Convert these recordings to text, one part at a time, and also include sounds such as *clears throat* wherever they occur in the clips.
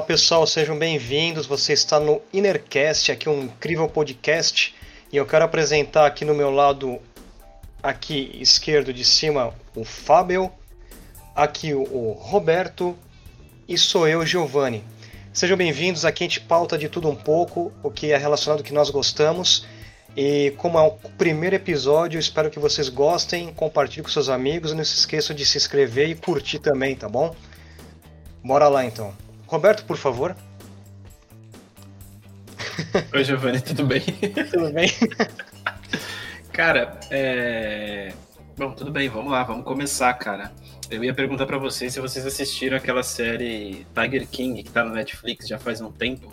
Fala pessoal, sejam bem-vindos. Você está no Innercast, aqui um incrível podcast. E eu quero apresentar aqui no meu lado aqui esquerdo de cima o Fábio, aqui o Roberto e sou eu, Giovanni. Sejam bem-vindos, aqui a gente pauta de tudo um pouco, o que é relacionado ao que nós gostamos. E como é o primeiro episódio, espero que vocês gostem, compartilhem com seus amigos e não se esqueçam de se inscrever e curtir também, tá bom? Bora lá então. Roberto, por favor. *laughs* Oi, Giovanni, tudo bem? tudo bem? *laughs* cara, é... Bom, tudo bem, vamos lá, vamos começar, cara. Eu ia perguntar para vocês se vocês assistiram aquela série Tiger King, que tá no Netflix já faz um tempo.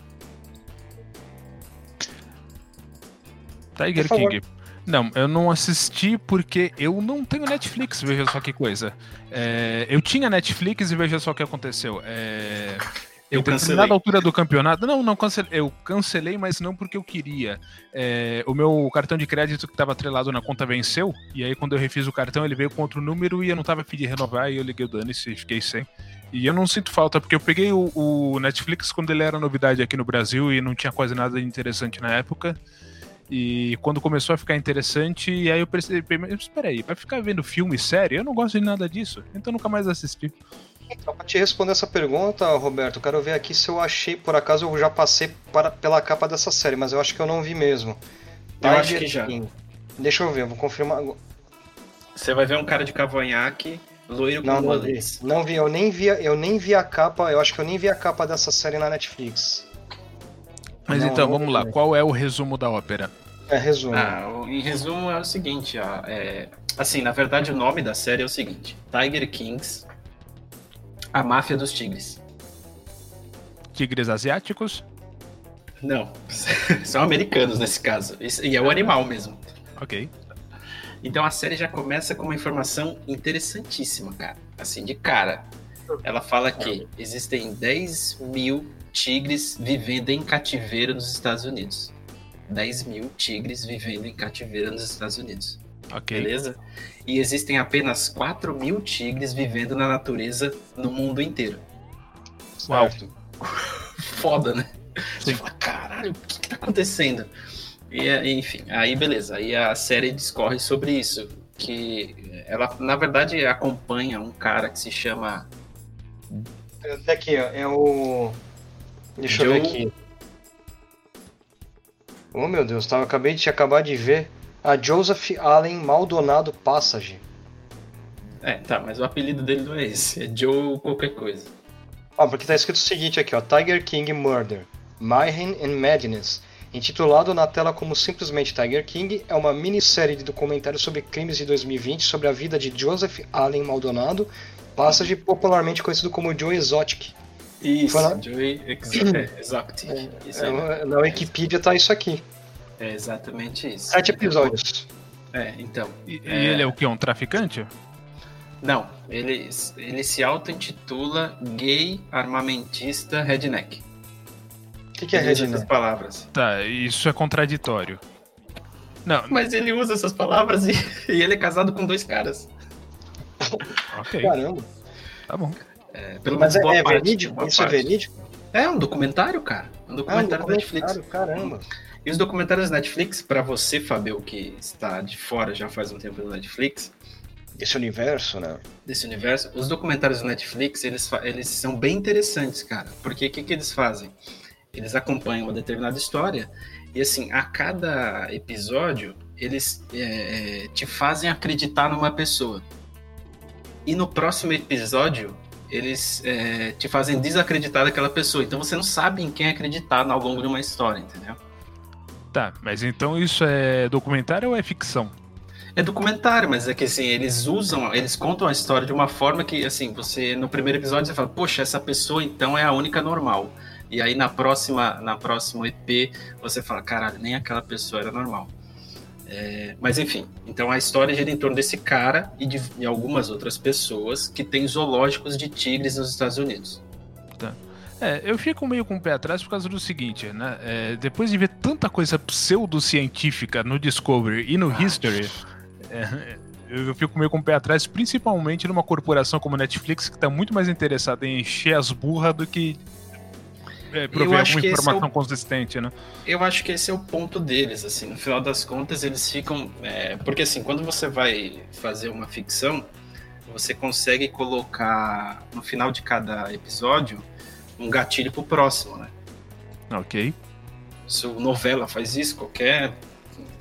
Tiger King. Não, eu não assisti porque eu não tenho Netflix, veja só que coisa. É, eu tinha Netflix e veja só o que aconteceu. É, eu cancelei. Na altura do campeonato. Não, não cancelei. Eu cancelei, mas não porque eu queria. É, o meu cartão de crédito que estava atrelado na conta venceu. E aí, quando eu refiz o cartão, ele veio com outro número e eu não estava afim de renovar. E eu liguei o dane-se e fiquei sem. E eu não sinto falta, porque eu peguei o, o, Netflix quando ele era novidade aqui no Brasil e não tinha quase nada de interessante na época. E quando começou a ficar interessante, e aí eu percebi, espera aí, vai ficar vendo filme e série? Eu não gosto de nada disso, então nunca mais assisti. Então, pra te responder essa pergunta, Roberto, quero ver aqui se eu achei, por acaso eu já passei para, pela capa dessa série, mas eu acho que eu não vi mesmo. Eu acho que já. Deixa eu ver, eu vou confirmar. Você vai ver um cara de cavanhaque, loiro com não, não vi. não vi, eu nem vi, eu nem vi a capa, eu acho que eu nem vi a capa dessa série na Netflix. Mas não, então, vamos lá. Qual é o resumo da ópera? É, resumo. Ah, em resumo é o seguinte, é, assim, na verdade o nome da série é o seguinte, Tiger Kings, a máfia dos tigres. Tigres asiáticos? Não, *laughs* são americanos nesse caso, e é o animal mesmo. Ok. Então a série já começa com uma informação interessantíssima, cara. Assim, de cara. Ela fala que existem 10 mil tigres vivendo em cativeiro nos Estados Unidos. 10 mil tigres vivendo em cativeiro nos Estados Unidos. Ok. Beleza? E existem apenas 4 mil tigres vivendo na natureza no mundo inteiro. Uau. *laughs* Foda, né? Você fala, caralho, o que, que tá acontecendo? E, enfim, aí beleza. Aí a série discorre sobre isso. Que ela, na verdade, acompanha um cara que se chama. Aqui, ó, é o. Deixa Joe... eu ver aqui. Oh meu Deus, tava, acabei de acabar de ver a Joseph Allen Maldonado Passage. É, tá, mas o apelido dele não é esse, é Joe qualquer coisa. Ah, porque tá escrito o seguinte aqui, ó, Tiger King Murder, Mayhem and Madness, intitulado na tela como simplesmente Tiger King, é uma minissérie de documentários sobre crimes de 2020 sobre a vida de Joseph Allen Maldonado, Passage, popularmente conhecido como Joe Exotic. Isso, na... Joey Exotic. É, é, na Wikipedia tá isso aqui. É exatamente isso. Sete episódios. É, então. E, é... ele é o que? Um traficante? Não, ele, ele se auto-intitula gay armamentista redneck. O que, que é redneck? Essas palavras. Tá, isso é contraditório. Não. Mas ele usa essas palavras e, *laughs* e ele é casado com dois caras. ok. Caramba. Tá bom. É, pelo Mas menos é, é parte, verídico? Isso é parte. é verídico? É um documentário, cara. Um documentário, ah, um documentário da Netflix. Caramba. E os documentários Netflix, para você, Fabio, que está de fora já faz um tempo do Netflix. Desse universo, né? Desse universo. Os documentários Netflix, eles, eles são bem interessantes, cara. Porque o que, que eles fazem? Eles acompanham uma determinada história e, assim, a cada episódio, eles é, é te fazem acreditar numa pessoa. E no próximo episódio, eles é, te fazem desacreditar daquela pessoa. Então você não sabe em quem acreditar ao longo de uma história, entendeu? Tá, mas então isso é documentário ou é ficção? É documentário, mas é que assim, eles usam, eles contam a história de uma forma que, assim, você no primeiro episódio você fala, poxa, essa pessoa então é a única normal. E aí na próxima, na próxima EP você fala, caralho, nem aquela pessoa era normal. É, mas enfim, então a história gira em torno desse cara e de, de algumas outras pessoas que têm zoológicos de tigres nos Estados Unidos. Tá. É, eu fico meio com o pé atrás por causa do seguinte, né? É, depois de ver tanta coisa pseudocientífica no Discovery e no ah. History, é, eu fico meio com o pé atrás, principalmente numa corporação como a Netflix, que está muito mais interessada em encher as burras do que é, prover alguma informação é o, consistente, né? Eu acho que esse é o ponto deles, assim, no final das contas eles ficam... É, porque assim, quando você vai fazer uma ficção, você consegue colocar no final de cada episódio um gatilho pro próximo, né? Ok. Se novela faz isso, qualquer...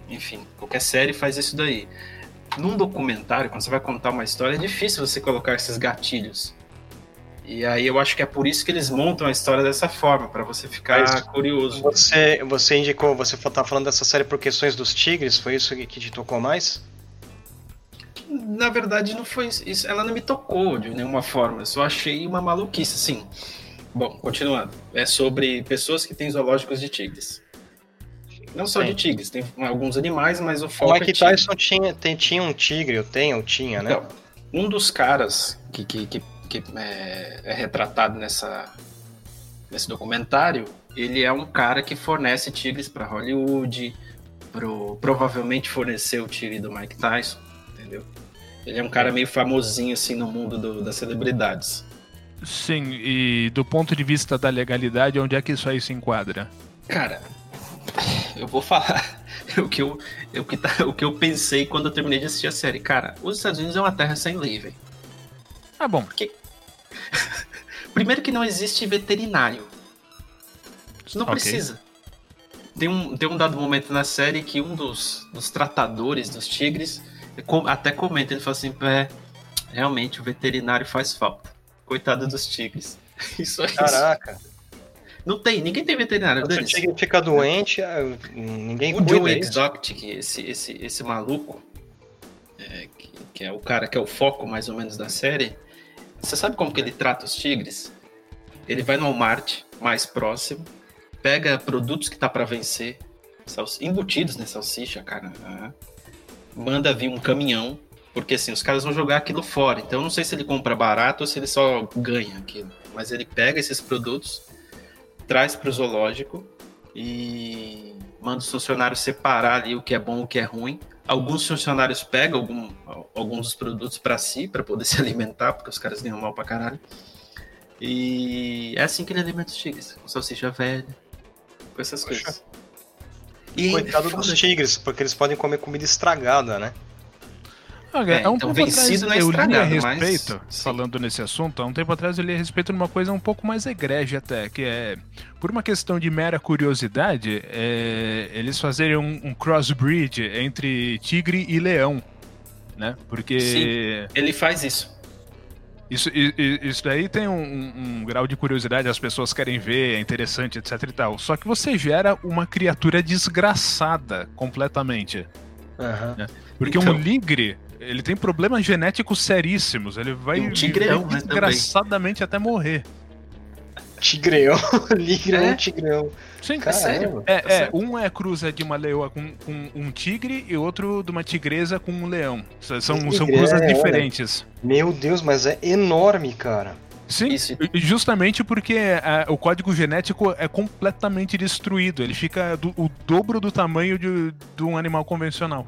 Enfim, qualquer série faz isso daí. Num documentário, quando você vai contar uma história, é difícil você colocar esses gatilhos. E aí eu acho que é por isso que eles montam a história dessa forma, para você ficar Mas curioso. Você, você indicou, você tá falando dessa série por questões dos tigres, foi isso que te tocou mais? Na verdade, não foi isso. Ela não me tocou de nenhuma forma. Eu só achei uma maluquice, assim. Bom, continuando. É sobre pessoas que têm zoológicos de tigres. Não só Sim. de tigres, tem alguns animais, mas o foco o Mike é Tyson tinha, tem, tinha um tigre, eu tenho, eu tinha, né? Então, um dos caras que, que, que que é, é retratado nessa, nesse documentário, ele é um cara que fornece tigres para Hollywood, pro, provavelmente forneceu o tigre do Mike Tyson, entendeu? Ele é um cara meio famosinho assim no mundo do, das celebridades. Sim, e do ponto de vista da legalidade, onde é que isso aí se enquadra? Cara, eu vou falar *laughs* o que eu, o que, tá, o que eu pensei quando eu terminei de assistir a série. Cara, os Estados Unidos é uma terra sem lei, velho. Ah, bom. Porque... *laughs* Primeiro que não existe veterinário. Não okay. precisa. Tem um, tem um dado momento na série que um dos, dos tratadores dos tigres até comenta, ele fala assim, é, realmente o veterinário faz falta. Coitado dos tigres. *laughs* Isso é Caraca. Isso. Não tem, ninguém tem veterinário. Se o tigre fica doente, é, ninguém o cuida. O Joe Exotic, esse, esse, esse maluco, é, que, que, é o cara que é o foco mais ou menos da série, você sabe como que ele trata os tigres? Ele vai no Walmart mais próximo, pega produtos que tá para vencer, embutidos nessa salsicha, cara. Né? Manda vir um caminhão, porque assim, os caras vão jogar aquilo fora. Então eu não sei se ele compra barato ou se ele só ganha aquilo. Mas ele pega esses produtos, traz para o zoológico e manda os funcionários separar ali o que é bom e o que é ruim Alguns funcionários pegam algum, alguns dos produtos para si, para poder *laughs* se alimentar, porque os caras ganham mal pra caralho. E é assim que ele alimenta os tigres, com salsicha velha, com essas Poxa. coisas. E Coitado dos tigres, porque eles podem comer comida estragada, né? É, é um então, tempo atrás, é eu li a respeito, mas... falando nesse assunto, há um tempo atrás eu li a respeito de uma coisa um pouco mais egrégia até, que é, por uma questão de mera curiosidade, é, eles fazerem um, um crossbreed entre tigre e leão, né? Porque... Sim, ele faz isso. Isso, isso daí tem um, um, grau de curiosidade, as pessoas querem ver, é interessante, etc e tal. Só que você gera uma criatura desgraçada completamente. Uhum. Né? Porque então... um ligre, ele tem problemas genéticos seríssimos. Ele vai um tigreão, né, desgraçadamente até morrer. Tigreão, *laughs* ligrão, é. tigrão. Sim, é sério. É, tá é um é cruza de uma leoa com, com, um tigre e outro de uma tigresa com um leão. São, são cruzas é, diferentes. Meu Deus, mas é enorme, cara. Sim, Isso. justamente porque é, o código genético é completamente destruído. Ele fica do, o dobro do tamanho de, de um animal convencional.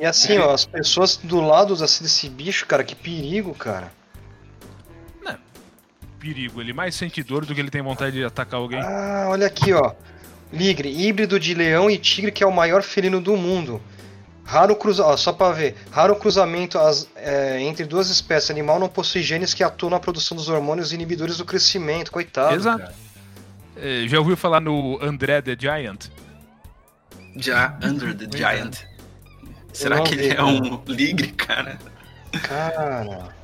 E assim, ó, as pessoas do lado assim, desse bicho, cara, que perigo, cara. Não, perigo. Ele mais sente dor do que ele tem vontade de atacar alguém. Ah, olha aqui, ó. Ligre, híbrido de leão e tigre que é o maior felino do mundo. Raro cruzamento, só para ver, raro cruzamento as, é, entre duas espécies. Animal não possui genes que atuam na produção dos hormônios inibidores do crescimento. Coitado. Exato. É, já ouviu falar no André the Giant? Já, Under the Giant. Será que ele é um ligre, cara? Cara.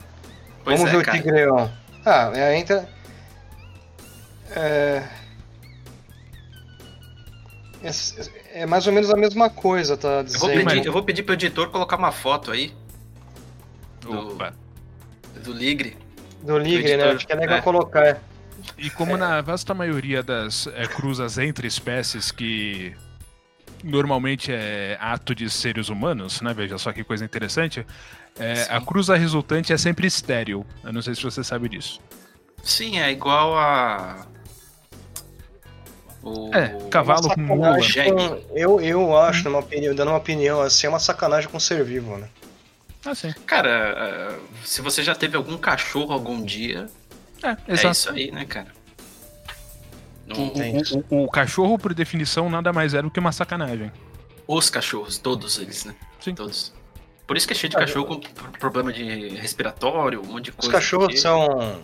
Pois Vamos é, ver cara. o tigreão. Ah, é, entra. É... é... é. mais ou menos a mesma coisa, tá dizendo. Eu vou pedir, eu vou pedir pro editor colocar uma foto aí. Do, Opa. do Ligre. Do Ligre, né? Acho que é legal é. colocar. E como é. na vasta maioria das é, cruzas entre espécies que normalmente é ato de seres humanos, né? Veja só que coisa interessante. É, a cruza resultante é sempre estéril. Eu não sei se você sabe disso. Sim, é igual a. O... É, cavalo com mula. eu, eu acho, numa opinião, dando uma opinião assim, é uma sacanagem com ser vivo, né? Ah, sim. Cara, é, se você já teve algum cachorro algum dia, é, é isso aí, né, cara? Não tem o, o, o, cachorro, por definição, nada mais era do que uma sacanagem. Os cachorros, todos eles, né? Sim. Todos. Por isso que é cheio de cachorro com problema de respiratório, um monte de coisa. Os cachorros porque... são.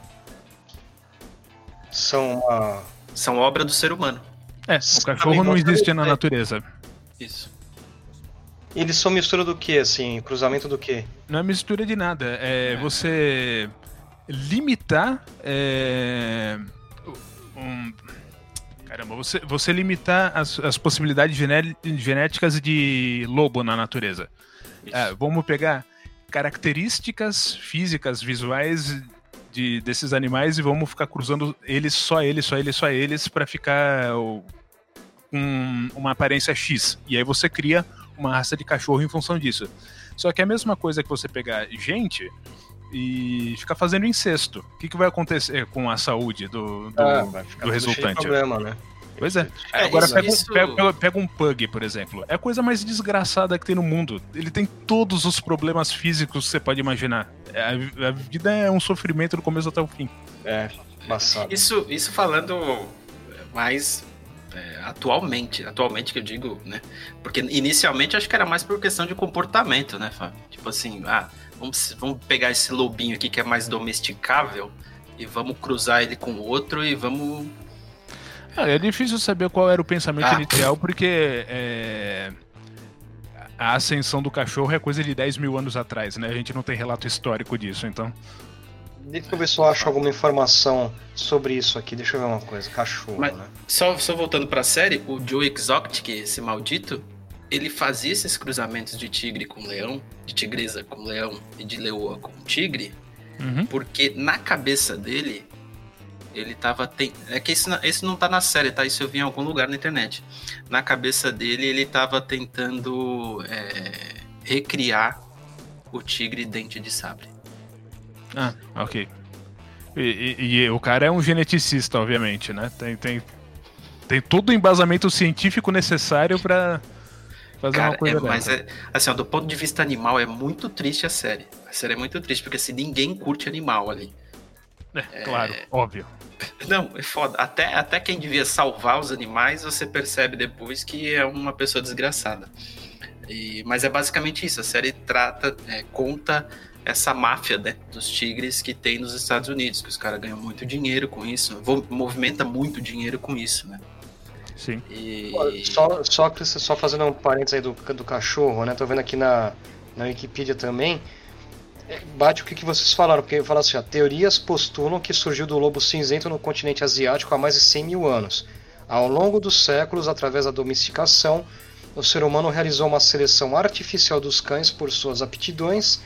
São uma. São obra do ser humano. É, o cachorro não existe na natureza. Isso. Eles são mistura do que, assim? Cruzamento do que? Não é mistura de nada. É, é. você limitar. É, um, caramba, você, você limitar as, as possibilidades genéticas de lobo na natureza. É, vamos pegar características físicas, visuais de, desses animais e vamos ficar cruzando eles, só eles, só eles, só eles, para ficar um, uma aparência X. E aí você cria uma raça de cachorro em função disso. Só que é a mesma coisa que você pegar gente e ficar fazendo incesto. O que, que vai acontecer com a saúde do, do, ah, do resultante? Problema, né? Pois é. é Agora isso, pega, isso... Um, pega, pega, um pug, por exemplo. É a coisa mais desgraçada que tem no mundo. Ele tem todos os problemas físicos que você pode imaginar. É, a, a vida é um sofrimento do começo até o fim. É, passado. Isso, isso falando mais é, atualmente, atualmente que eu digo, né? Porque inicialmente acho que era mais por questão de comportamento, né, Fábio? Tipo assim, ah, vamos, vamos pegar esse lobinho aqui que é mais domesticável e vamos cruzar ele com o outro e vamos é, é difícil saber qual era o pensamento ah. inicial, porque é, a ascensão do cachorro é coisa de 10 mil anos atrás, né? A gente não tem relato histórico disso, então. Deixa eu ver se eu acho alguma informação sobre isso aqui. Deixa eu ver uma coisa. Cachorro, Mas, né? Só, só voltando pra série, o Joe Exotic, esse maldito, ele fazia esses cruzamentos de tigre com leão, de tigresa com leão e de leoa com tigre, uhum. porque na cabeça dele ele tava. Tem... É que esse, esse não tá na série, tá? Isso eu vi em algum lugar na internet. Na cabeça dele, ele tava tentando é, recriar o tigre dente de sabre. Ah, ok. E, e, e, o cara é um geneticista, obviamente, né? Tem, tem, tem todo o embasamento científico necessário para fazer cara, uma coisa é, Mas, é, assim, ó, do ponto de vista animal, é muito triste a série. A série é muito triste, porque se assim, ninguém curte animal ali. É, claro, *laughs* óbvio. Não, é foda. Até, até quem devia salvar os animais, você percebe depois que é uma pessoa desgraçada. E, mas é basicamente isso. A série trata, é, conta essa máfia né, dos tigres que tem nos Estados Unidos, que os caras ganham muito dinheiro com isso, movimenta muito dinheiro com isso, né? Sim. E... Só, só, só fazendo um parênteses aí do, do cachorro, né? Tô vendo aqui na, na Wikipedia também bate o que, que vocês falaram, porque fala assim, ó, teorias postulam que surgiu do lobo cinzento no continente asiático há mais de 100 mil anos. Ao longo dos séculos, através da domesticação, o ser humano realizou uma seleção artificial dos cães por suas aptidões,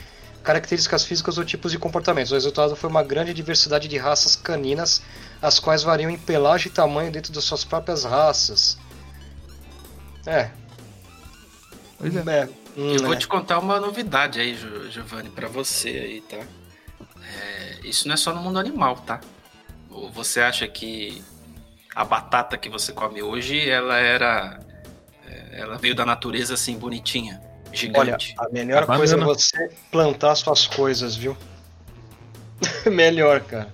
características físicas ou tipos de comportamentos. O resultado foi uma grande diversidade de raças caninas, as quais variam em pelagem e tamanho dentro das suas próprias raças. É. Pois é. é Hum, eu vou né? te contar uma novidade aí, Giovanni, para você aí, tá? É, isso não é só no mundo animal, tá? Ou você acha que a batata que você come hoje, ela era. É, ela veio da natureza assim, bonitinha, gigante. Olha, a melhor a coisa é você plantar suas coisas, viu? *laughs* melhor, cara.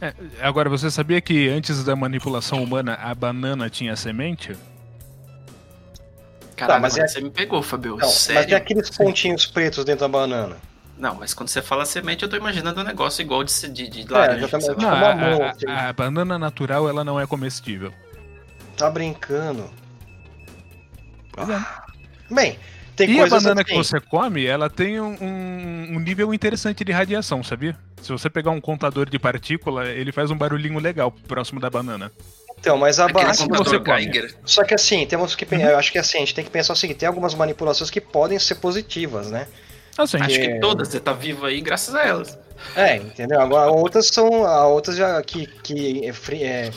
É, agora, você sabia que antes da manipulação humana a banana tinha semente? Caralho, tá, mas é... você me pegou, Fabio. Não, Sério? Mas é aqueles pontinhos pretos dentro da banana. Não, mas quando você fala semente, eu tô imaginando um negócio igual de, de, de é, laranja. É, não, a, a, assim. a, banana natural, ela não é comestível. Tá brincando. É. Bem, tem e a banana assim. que você come, ela tem um, um, um, nível interessante de radiação, sabia? Se você pegar um contador de partícula, ele faz um barulhinho legal próximo da banana. Então, mas a Geiger. Só que assim, temos que uhum. eu acho que assim, a gente tem que pensar o seguinte, tem algumas manipulações que podem ser positivas, né? Assim, acho que, que todas, você tá vivo aí graças a elas. É, entendeu? Agora outras são, outras já que que é,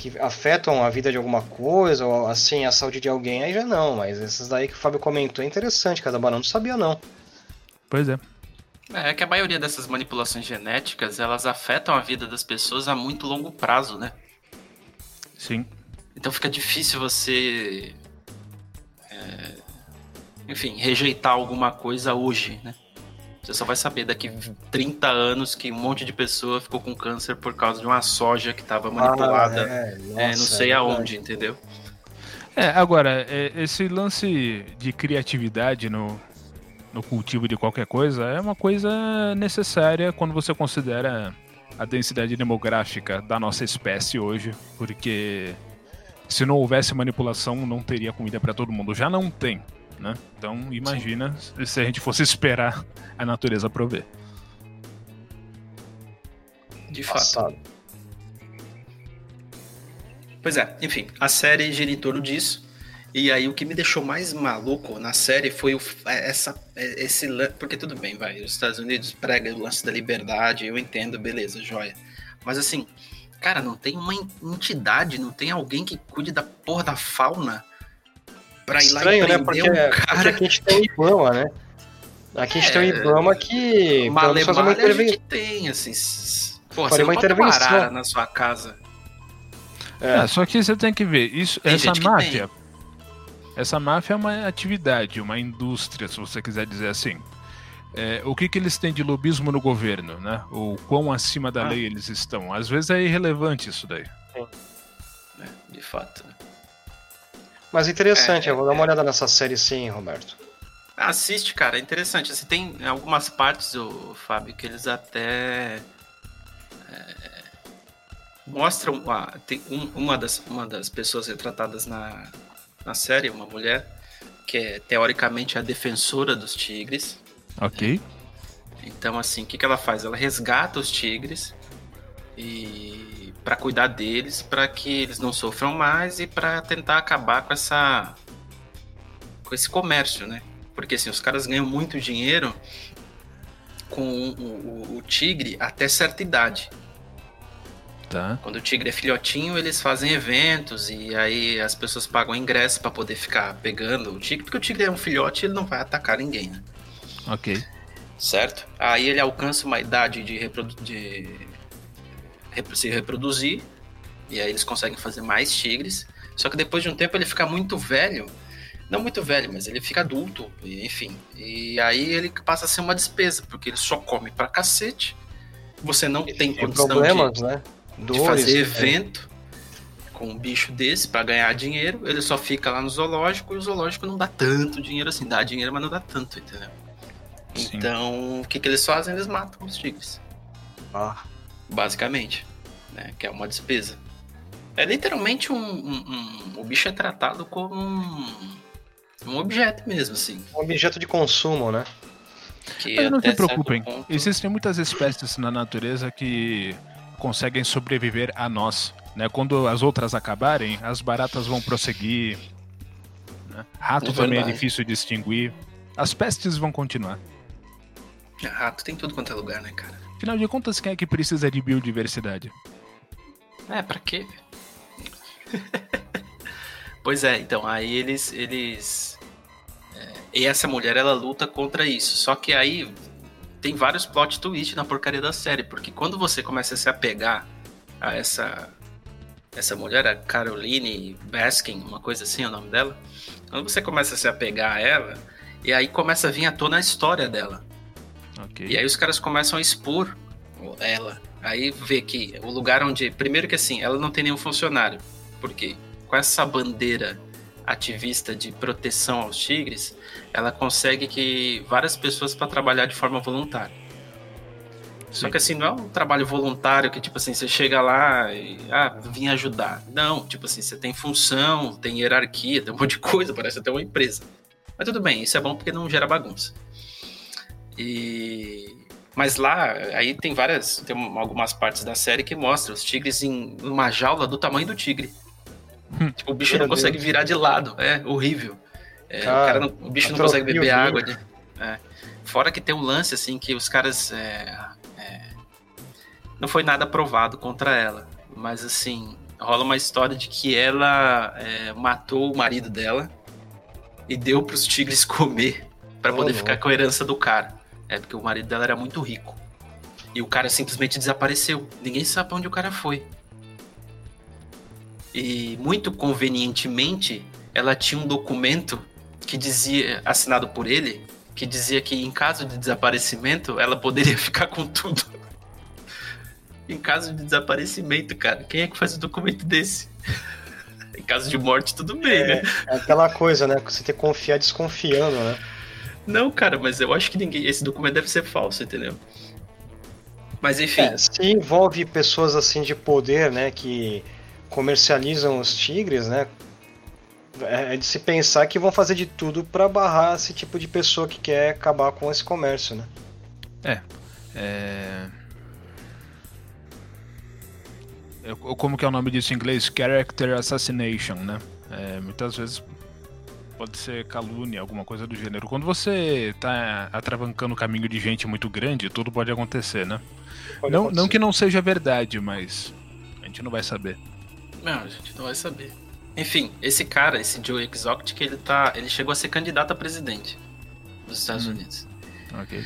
que afetam a vida de alguma coisa, ou assim, a saúde de alguém, aí já não, mas essas daí que o Fábio comentou é interessante, cada banana não sabia não. Pois é. É que a maioria dessas manipulações genéticas, elas afetam a vida das pessoas a muito longo prazo, né? Sim. Então fica difícil você. É, enfim, rejeitar alguma coisa hoje, né? Você só vai saber daqui 30 anos que um monte de pessoa ficou com câncer por causa de uma soja que estava manipulada. Ah, é. Nossa, é, não sei é aonde, entendeu? É, agora, é, esse lance de criatividade no, no cultivo de qualquer coisa é uma coisa necessária quando você considera a densidade demográfica da nossa espécie hoje, porque se não houvesse manipulação, não teria comida para todo mundo. Já não tem, né? Então imagina Sim. se a gente fosse esperar a natureza prover. De fato. Passado. Pois é, enfim, a série gira em torno disso. E aí o que me deixou mais maluco na série foi o, é, essa, é, esse porque tudo bem, vai, os Estados Unidos pregam o lance da liberdade, eu entendo, beleza, joia. Mas assim, cara, não tem uma entidade, não tem alguém que cuide da porra da fauna pra ir Estranho, lá e né? Porque, um cara. Porque aqui a gente tem o Ibama, né? Aqui a gente é, tem o Ibama que. Malha, fazer uma intervenção. tem, assim. Porra, você uma intervenção na sua casa. É. é. só que você tem que ver, isso, essa máfia essa máfia é uma atividade, uma indústria, se você quiser dizer assim. É, o que, que eles têm de lobismo no governo, né? O quão acima da ah. lei eles estão. Às vezes é irrelevante isso daí. É, de fato. Mas interessante, é, eu vou dar uma é. olhada nessa série sim, Roberto. Assiste, cara, é interessante. Você tem algumas partes, o Fábio, que eles até é, mostram. Ah, tem um, uma, das, uma das pessoas retratadas na, na série, uma mulher que é teoricamente a defensora dos tigres. Ok. Né? Então, assim, o que, que ela faz? Ela resgata os tigres e para cuidar deles, para que eles não sofram mais e para tentar acabar com essa com esse comércio, né? Porque assim, os caras ganham muito dinheiro com o, o, o tigre até certa idade. Tá. Quando o tigre é filhotinho, eles fazem eventos e aí as pessoas pagam ingresso para poder ficar pegando o tigre, porque o tigre é um filhote e ele não vai atacar ninguém, né? Ok. Certo? Aí ele alcança uma idade de, reprodu de se reproduzir e aí eles conseguem fazer mais tigres. Só que depois de um tempo ele fica muito velho, não muito velho, mas ele fica adulto, enfim. E aí ele passa a ser uma despesa, porque ele só come pra cacete. Você não tem, tem condição problemas, de... né? de fazer evento é. com um bicho desse para ganhar dinheiro, ele só fica lá no zoológico e o zoológico não dá tanto dinheiro assim, dá dinheiro, mas não dá tanto, entendeu? Sim. Então, o que, que eles fazem? Eles matam os tigres. Ah. Basicamente, né? Que é uma despesa. É literalmente um, um, um o bicho é tratado como um, um objeto mesmo, assim. Um objeto de consumo, né? Que Mas não se preocupem, ponto... existem muitas espécies na natureza que conseguem sobreviver a nós. Né? Quando as outras acabarem, as baratas vão prosseguir. Né? Rato é também é difícil de distinguir. As pestes vão continuar. Rato tem tudo quanto é lugar, né, cara? Afinal de contas, quem é que precisa de biodiversidade? É, pra quê? *laughs* pois é, então, aí eles. eles é, e essa mulher ela luta contra isso. Só que aí tem vários plot twists na porcaria da série, porque quando você começa a se apegar a essa essa mulher, a Caroline Baskin, uma coisa assim é o nome dela, quando você começa a se apegar a ela, e aí começa a vir à tona a história dela. Okay. E aí os caras começam a expor ela. Aí vê que o lugar onde. Primeiro que assim, ela não tem nenhum funcionário. Porque com essa bandeira ativista de proteção aos tigres, ela consegue que várias pessoas para trabalhar de forma voluntária. Sim. Só que assim, não é um trabalho voluntário que, tipo assim, você chega lá e, ah, vim ajudar. Não, tipo assim, você tem função, tem hierarquia, tem um monte de coisa, parece até uma empresa. Mas tudo bem, isso é bom porque não gera bagunça. E... Mas lá, aí tem várias, tem algumas partes da série que mostram os tigres em uma jaula do tamanho do tigre. Hum. tipo, o bicho Meu não Deus. consegue virar de lado, é horrível. É, Cara, o, cara não, o bicho não consegue beber água. De, é. Fora que tem um lance, assim, que os caras. É, é, não foi nada provado contra ela. Mas, assim, rola uma história de que ela é, matou o marido dela e deu para os tigres *laughs* comer para poder oh, ficar com a herança do cara. É porque o marido dela era muito rico. E o cara simplesmente desapareceu. Ninguém sabe onde o cara foi. E muito convenientemente, ela tinha um documento que dizia, assinado por ele, que dizia que em caso de desaparecimento ela poderia *laughs* ficar com tudo. em caso de desaparecimento, cara, quem é que faz um documento desse? *laughs* em caso de morte, tudo bem, é, né? É aquela coisa, né? Você tem que confiar desconfiando, né? Não, cara, mas eu acho que ninguém. Esse documento deve ser falso, entendeu? Mas enfim. É, se envolve pessoas assim de poder, né? Que comercializam os tigres, né? É, é de se pensar que vão fazer de tudo para barrar esse tipo de pessoa que quer acabar com esse comércio, né? É. é... Como que é o nome disso em inglês? Character assassination, né? É, muitas vezes pode ser calúnia, alguma coisa do gênero. Quando você tá atravancando o caminho de gente muito grande, tudo pode acontecer, né? Pode não, acontecer. não que não seja verdade, mas a gente não vai saber. Não, a gente não vai saber. Enfim, esse cara, esse Joe Exotic, ele tá. Ele chegou a ser candidato a presidente dos Estados hum. Unidos. Ok.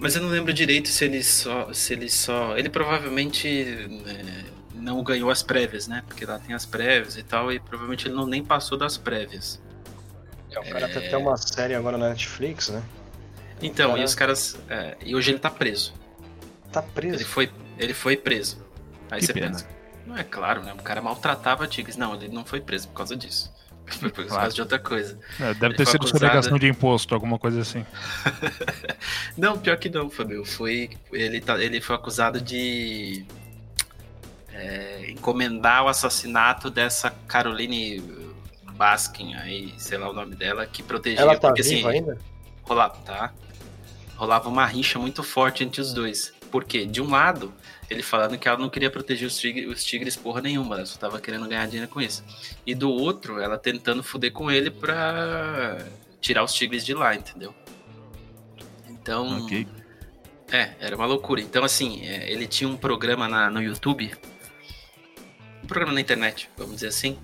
Mas eu não lembro direito se ele só. Se ele só. Ele provavelmente é, não ganhou as prévias, né? Porque lá tem as prévias e tal, e provavelmente ele não nem passou das prévias. É, o cara é... tem até uma série agora na Netflix, né? Então, cara... e os caras. É, e hoje ele tá preso. Tá preso? Ele foi, ele foi preso. Aí que você pena. pensa. Não é claro, né? O cara maltratava tigres. Não, ele não foi preso por causa disso. *laughs* Foi por causa de outra coisa. É, deve ele ter sido acusado... sonegação de imposto, alguma coisa assim. *laughs* não, pior que não, Fabio. Foi, ele, tá, ele foi acusado de é, encomendar o assassinato dessa Caroline Baskin, aí, sei lá o nome dela, que protegia. Ela tá porque, assim, viva assim, ainda? Rolava, tá. Rolava uma rixa muito forte entre os dois. Porque, de um lado, ele falando que ela não queria proteger os tigres, os tigres porra nenhuma, ela só tava querendo ganhar dinheiro com isso. E do outro, ela tentando foder com ele pra tirar os tigres de lá, entendeu? Então. Okay. É, era uma loucura. Então, assim, é, ele tinha um programa na, no YouTube. Um programa na internet, vamos dizer assim.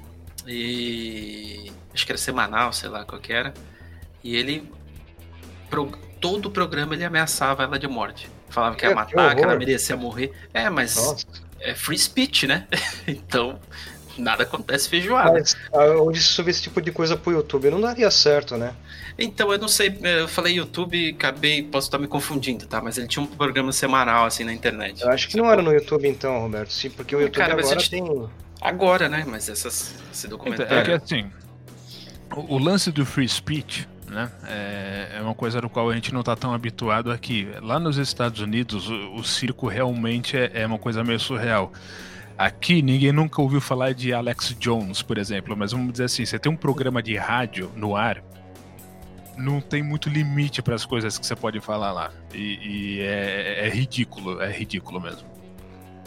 E. Acho que era semanal, sei lá qual que era. E ele. Pro, todo o programa ele ameaçava ela de morte. Falava que ia matar, que, ela merecia morrer. É, mas Nossa. é free speech, né? *laughs* então, nada acontece feijoada. Mas onde subir esse tipo de coisa pro YouTube não daria certo, né? Então, eu não sei, eu falei YouTube e acabei, posso estar me confundindo, tá? Mas ele tinha um programa semanal, assim, na internet. Eu acho que não era no YouTube, então, Roberto. Sim, porque o YouTube Cara, agora gente... tem... Agora, né? Mas essas, esse documentário... É que, assim, o, o lance do free speech né? É, é, uma coisa no qual a gente não está tão habituado aqui. Lá nos Estados Unidos, o, o circo realmente é, é, uma coisa meio surreal. Aqui ninguém nunca ouviu falar de Alex Jones, por exemplo, mas vamos dizer assim, você tem um programa de rádio no ar, não tem muito limite para as coisas que você pode falar lá. E, e é, é, ridículo, é ridículo mesmo.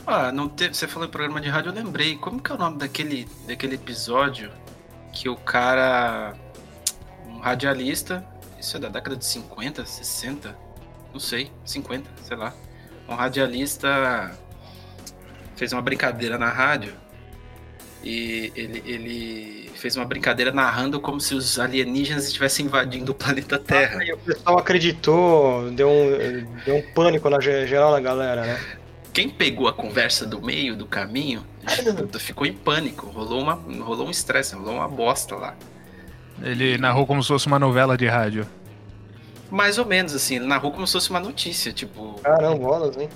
Ah, não teve, você falou em programa de rádio, eu lembrei. Como que é o nome daquele, daquele episódio que o cara um radialista, isso é da década de 50, 60, não sei, 50, sei lá. Um radialista fez uma brincadeira na rádio e ele, ele fez uma brincadeira narrando como se os alienígenas estivessem invadindo o planeta Terra. Ah, e o pessoal acreditou, deu um, deu um pânico na geral na galera, né? Quem pegou a conversa do meio do caminho ficou em pânico, rolou, uma, rolou um estresse, rolou uma bosta lá. Ele narrou como se fosse uma novela de rádio. Mais ou menos, assim, ele narrou como se fosse uma notícia, tipo. Caramba, bolas, hein?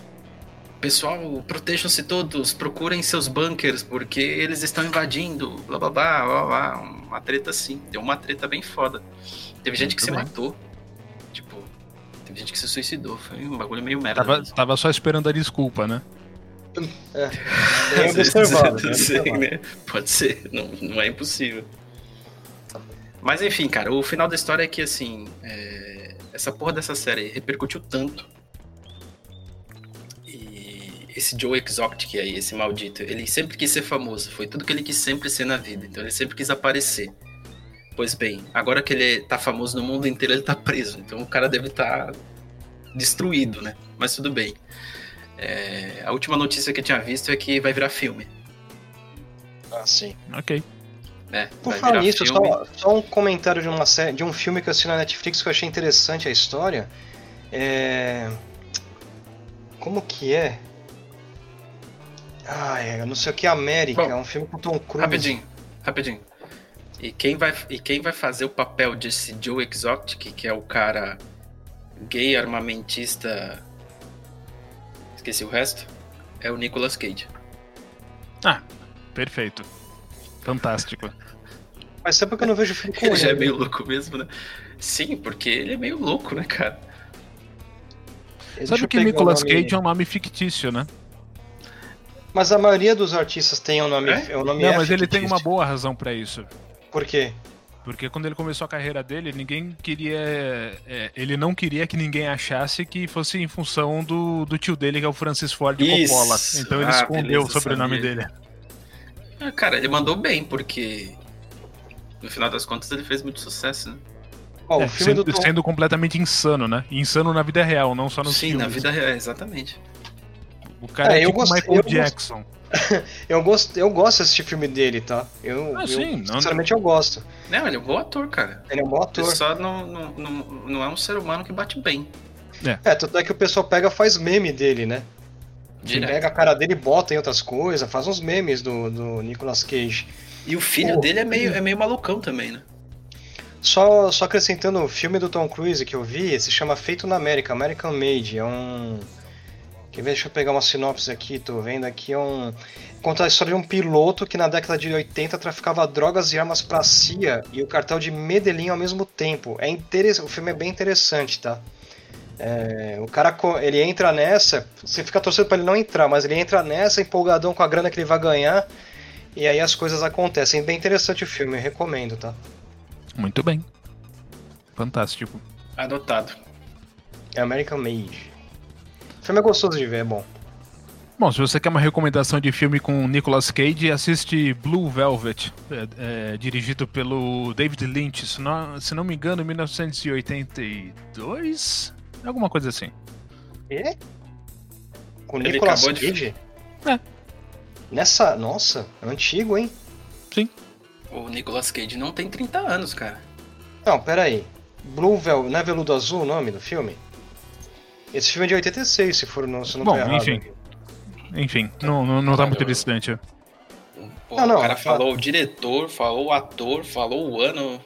Pessoal, protejam-se todos, procurem seus bunkers, porque eles estão invadindo, blá blá blá, blá, blá. Uma treta assim. Deu uma treta bem foda. Teve gente Muito que se matou. Tipo, teve gente que se suicidou. Foi um bagulho meio merda. Tava, tava só esperando a desculpa, né? É. Bem observado, né? Pode ser, não, não é impossível. Mas enfim, cara, o final da história é que, assim, é... essa porra dessa série repercutiu tanto. E esse Joe Exotic aí, esse maldito, ele sempre quis ser famoso. Foi tudo que ele quis sempre ser na vida. Então ele sempre quis aparecer. Pois bem, agora que ele tá famoso no mundo inteiro, ele tá preso. Então o cara deve estar tá destruído, né? Mas tudo bem. É... A última notícia que eu tinha visto é que vai virar filme. Ah, sim. Ok. É, Por falar nisso, só, só, um comentário de, uma série, de um filme que eu assisti na Netflix que eu achei interessante a história. É... Como que é? Ah, é, não sei o que América, Bom, é um filme com Tom Cruise. Rapidinho, rapidinho. E quem vai, e quem vai fazer o papel desse Joe Exotic, que é o cara gay armamentista. Esqueci o resto. É o Nicolas Cage. Ah, perfeito. Fantástico. Mas sempre que eu não vejo filme com ele. *laughs* Ele já é meio louco mesmo, né? Sim, porque ele é meio louco, né, cara? Sabe que Nicolas nome... Cage é um nome fictício, né? Mas a maioria dos artistas tem um nome. É? O nome Não, é mas fictício. ele tem uma boa razão para isso. Por quê? Porque quando ele começou a carreira dele, ninguém queria. É, ele não queria que ninguém achasse que fosse em função do, do tio dele, que é o Francis Ford Isso. Coppola. Então ele Ah, escondeu beleza, o sobrenome sabia. dele. Ah, cara, ele mandou bem, porque. No final das contas, ele fez muito sucesso, né? Ó, o É, filme sendo, do Tom... sendo completamente insano, né? Insano na vida real, não só nos Sim, filmes. na vida real, exatamente. O cara É, é, eu tipo gostei- Michael eu gost- Jackson. *laughs* eu, gosto, eu gosto de assistir filme dele, tá? Eu, Ah, eu, sim, não- sinceramente eu gosto. Não, ele é um bom ator, cara. Ele é um bom ator. Ele só não, não, não, não é um ser humano que bate bem. É, tanto é que o pessoal pega e faz meme dele, né? Direto. pega a cara dele e bota em outras coisas, faz uns memes do, do Nicolas Cage. E o filho Pô. dele é meio, é meio malucão também, né? Só, só acrescentando o filme do Tom Cruise que eu vi, se chama Feito na América, American Made. É um. Quer ver? Deixa eu pegar uma sinopse aqui, tô vendo aqui. É um. Conta a história de um piloto que na década de 80 traficava drogas e armas pra CIA e o cartel de Medellín ao mesmo tempo. É interessante, o filme é bem interessante, tá? É, o cara ele entra nessa, você fica torcendo pra ele não entrar, mas ele entra nessa empolgadão com a grana que ele vai ganhar e aí as coisas acontecem. Bem interessante o filme, eu recomendo, tá? Muito bem. Fantástico. Adotado. É American Made. O filme é gostoso de ver, é bom. Bom, se você quer uma recomendação de filme com Nicolas Cage, assiste Blue Velvet, é, é, dirigido pelo David Lynch, se não, se não me engano, 1982? Alguma coisa assim. E? Com Ele Nicolas acabou de- Cage? É. Nessa. Nossa, é antigo, hein? O Nicolas Cage não tem 30 anos, cara. Não, pera aí. Blue Vel... Não é Veludo Azul o nome do filme? Esse filme é de 86, se for não, se não Bom, errado. enfim. Enfim, não, não, não tá muito distante. Pô, Não, não, o cara falou o diretor, falou o ator, falou o ano.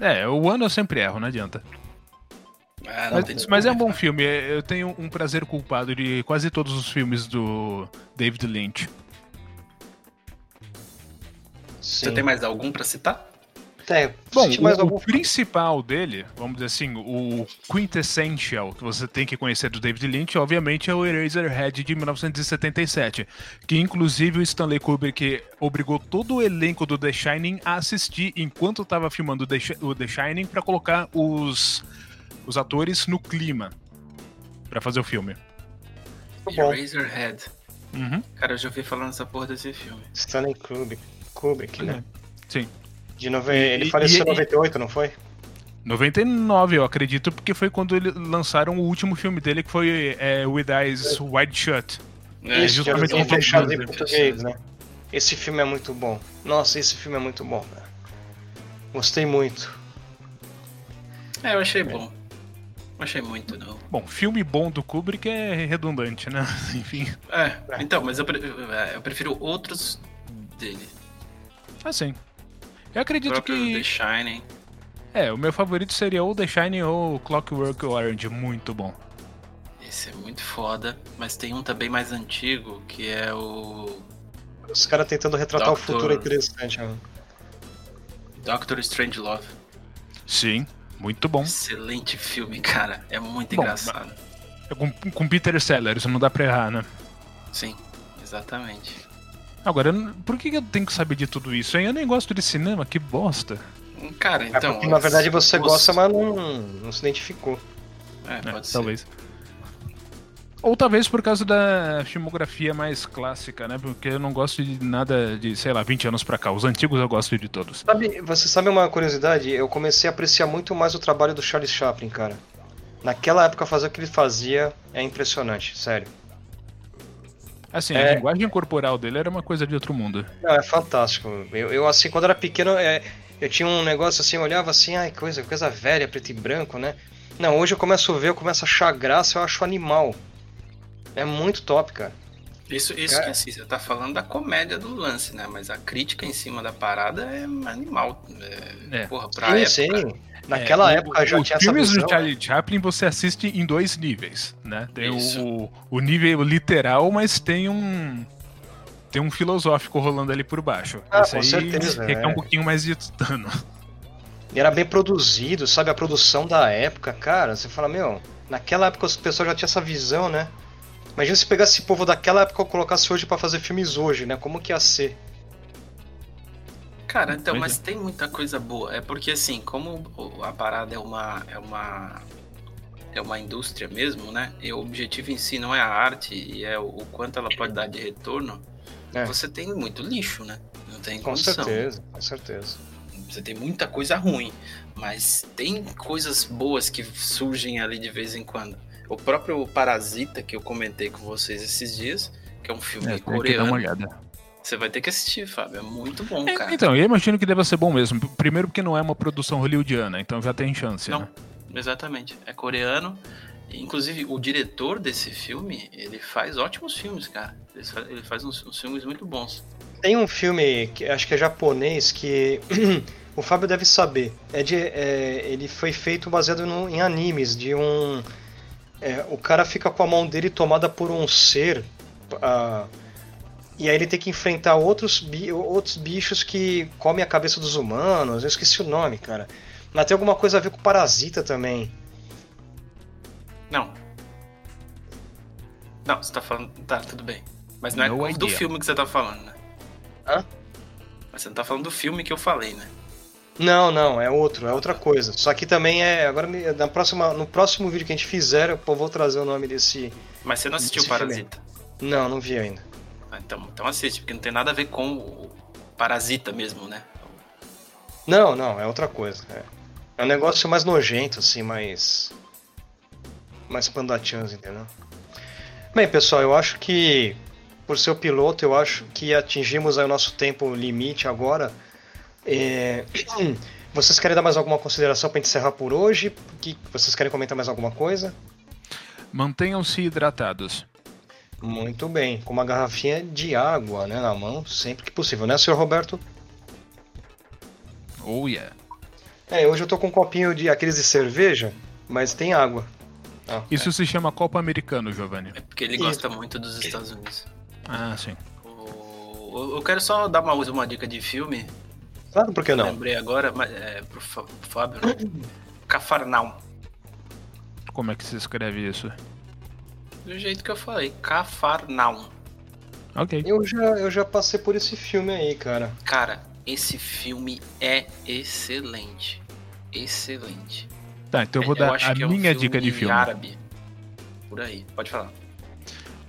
É, o ano eu sempre erro, não adianta. Ah, não tem Mas, mas é um bom filme, é- eu tenho um prazer culpado de quase todos os filmes do David Lynch. Sim. Você tem mais algum pra citar? Tem. Bom, Senti mais o, algum o principal dele, vamos dizer assim, o quintessential que você tem que conhecer do David Lynch, obviamente, é o Eraserhead de 1977, que inclusive o Stanley Kubrick obrigou todo o elenco do The Shining a assistir enquanto estava filmando o The Shining para colocar os, os atores no clima para fazer o filme. Bom. Eraserhead. Uhum. Cara, eu já ouvi falando dessa porra desse filme. Stanley Kubrick, Kubrick né? Sim. De nove... Ele E- faleceu e- em 98, não foi? 99, eu acredito, porque foi quando eles lançaram o último filme dele, que foi é, With Eyes Wide Shut. É, Isso, justamente Tom fechado em Cruise. português, né? Esse filme é muito bom. Nossa, esse filme é muito bom, cara. Gostei muito. É, eu achei bom. Achei muito, não. Bom, filme bom do Kubrick é redundante, né? *laughs* Enfim. É, então, mas eu, pre- é, eu prefiro outros dele. Assim. Eu O acredito The que. Shining. É, o meu favorito seria ou The Shining ou Clockwork Orange. Muito bom. Esse é muito foda, mas tem um também mais antigo, que é o Os caras tentando retratar Doctor- o futuro é interessante, mano. Doctor Strangelove. Sim, muito bom. Excelente filme, cara. É muito Bom, engraçado. É com, com Peter Sellers, não dá pra errar, né? Sim, exatamente. Agora, por que eu tenho que saber de tudo isso, hein? Eu nem gosto de cinema, que bosta. Cara, É então. porque, na verdade você os- gosta, mas não, não se identificou. É, É, pode ser. talvez. Ou talvez por causa da filmografia mais clássica, né? Porque eu não gosto de nada de, sei lá, 20 anos pra cá. Os antigos eu gosto de todos. Sabe, você sabe uma curiosidade? Eu comecei a apreciar muito mais o trabalho do Charles Chaplin, cara. Naquela época fazer o que ele fazia é impressionante, sério. Assim, É. a linguagem corporal dele era uma coisa de outro mundo. Não, é fantástico. Eu, eu, assim, quando era pequeno, é, eu tinha um negócio assim, eu olhava assim, ai, coisa, coisa velha, preto e branco, né? Não, hoje eu começo a ver, eu começo a achar graça, eu acho animal. É muito top, cara. Isso, isso Cara. que assim, você tá falando da comédia do lance, né? Mas a crítica em cima da parada é animal. É, é. Porra, pra sim, época. Sim. Naquela é, época o, já tinha filmes essa visão. do Charlie Chaplin você assiste em dois níveis, né? Tem o, o nível literal, mas tem um tem um filosófico rolando ali por baixo. Ah, Esse com aí certeza, requer é. um pouquinho mais de tutano. E era bem produzido, sabe? A produção da época, cara, você fala, meu, naquela época as pessoas já tinham essa visão, né? Imagina se pegasse esse povo daquela época e colocasse hoje para fazer filmes hoje, né? Como que ia ser? Cara, então, mas é. tem muita coisa boa. É porque assim, como a parada é uma é uma é uma indústria mesmo, né? E o objetivo em si não é a arte e é o, o quanto ela pode dar de retorno. É. Você tem muito lixo, né? Não tem com condição. certeza, com certeza. Você tem muita coisa ruim, mas tem coisas boas que surgem ali de vez em quando. O próprio Parasita que eu comentei com vocês esses dias, que é um filme é, coreano. Que dar uma olhada. Você vai ter que assistir, Fábio. É muito bom, é, cara. Então, eu imagino que deva ser bom mesmo. Primeiro porque não é uma produção hollywoodiana, então já tem chance, não, né? Exatamente. É coreano. Inclusive, o diretor desse filme, ele faz ótimos filmes, cara. Ele faz, ele faz uns, uns filmes muito bons. Tem um filme, que acho que é japonês, que *clears throat* o Fábio deve saber. É de, é, ele foi feito baseado no, em animes, de um. É, o cara fica com a mão dele tomada por um ser. Uh, e aí ele tem que enfrentar outros, bi outros bichos que comem a cabeça dos humanos. Eu esqueci o nome, cara. Mas tem alguma coisa a ver com parasita também. Não. Não, você tá falando. Tá, tudo bem. Mas não, é do filme que você tá falando, né? Hã? Mas você não tá falando do filme que eu falei, né? Não, não, é outro, é outra coisa. Só que também é. Agora, na próxima, no próximo vídeo que a gente fizer, eu vou trazer o nome desse. Mas você não assistiu Parasita? Filme. Não, não vi ainda. Ah, então, então assiste, porque não tem nada a ver com o Parasita mesmo, né? Não, não, é outra coisa. É, é um negócio mais nojento, assim, mais. Mais pandatians, entendeu? Bem, pessoal, eu acho que. Por ser o piloto, eu acho que atingimos o nosso tempo limite agora. É... *clears throat* Vocês querem dar mais alguma consideração para encerrar por hoje? Que vocês querem comentar mais alguma coisa? Mantenham-se hidratados. Muito bem, com uma garrafinha de água né, na mão, sempre que possível, né, senhor Roberto? Oh yeah. É, hoje eu tô com um copinho de aqueles de cerveja, mas tem água. Ah, Isso é. se chama Copa Americano, Giovanni. É porque ele gosta muito dos Estados Unidos. Ah, sim. O... Eu quero só dar uma, uma dica de filme Claro, por que não? Lembrei agora, mas é, pro, Fábio, né? *coughs* Cafarnaum. Como é que se escreve isso? Do jeito que eu falei, Cafarnaum. Ok. Eu já, eu já passei por esse filme aí, cara. Cara, esse filme é excelente. Excelente. Tá, então eu vou é, dar eu a minha é um dica de filme. árabe. Por aí, pode falar.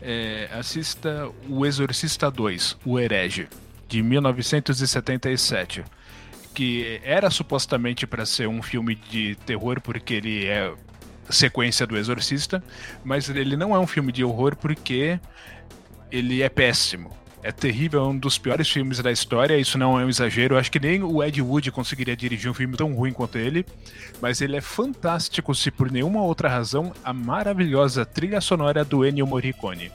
É, assista O Exorcista 2, O Herege de 1977, que era supostamente para ser um filme de terror porque ele é sequência do Exorcista, mas ele não é um filme de horror porque ele é péssimo. É terrível, é um dos piores filmes da história, isso não é um exagero. Eu acho que nem o Ed Wood conseguiria dirigir um filme tão ruim quanto ele, mas ele é fantástico se por nenhuma outra razão a maravilhosa trilha sonora do Ennio Morricone.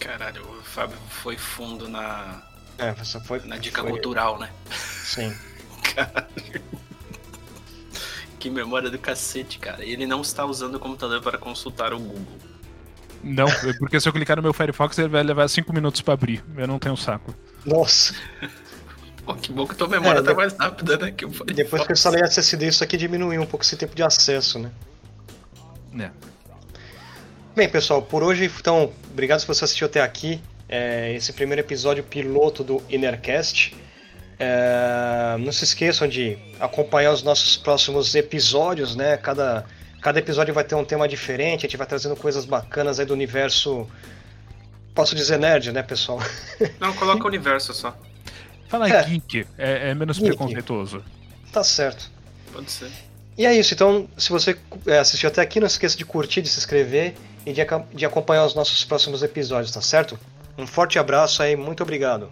Caralho, Fábio foi fundo na. É, você foi. Na dica foi... cultural, né? Sim. *laughs* Caralho. Que memória do cacete, cara. Ele não está usando o computador para consultar o Google. Não, porque se eu clicar no meu Firefox ele vai levar 5 minutos para abrir. Eu não tenho saco. Nossa. Pô, que bom que tua memória é, tá mais rápida, né? Que. Depois que eu instalei SSD, isso aqui diminuiu um pouco esse tempo de acesso, né? É. Bem, pessoal, por hoje, então, obrigado se você assistiu até aqui é, esse primeiro episódio piloto do Innercast. É, não se esqueçam de acompanhar os nossos próximos episódios, né? Cada, cada episódio vai ter um tema diferente, a gente vai trazendo coisas bacanas aí do universo. Posso dizer nerd, né, pessoal? *laughs* Não, coloca o universo só. Fala é, geek, é, é menos geek. preconceituoso. Tá certo. Pode ser. E é isso, então, se você é, assistiu até aqui, não esqueça de curtir, de se inscrever e de, de acompanhar os nossos próximos episódios, tá certo? Um forte abraço aí, muito obrigado.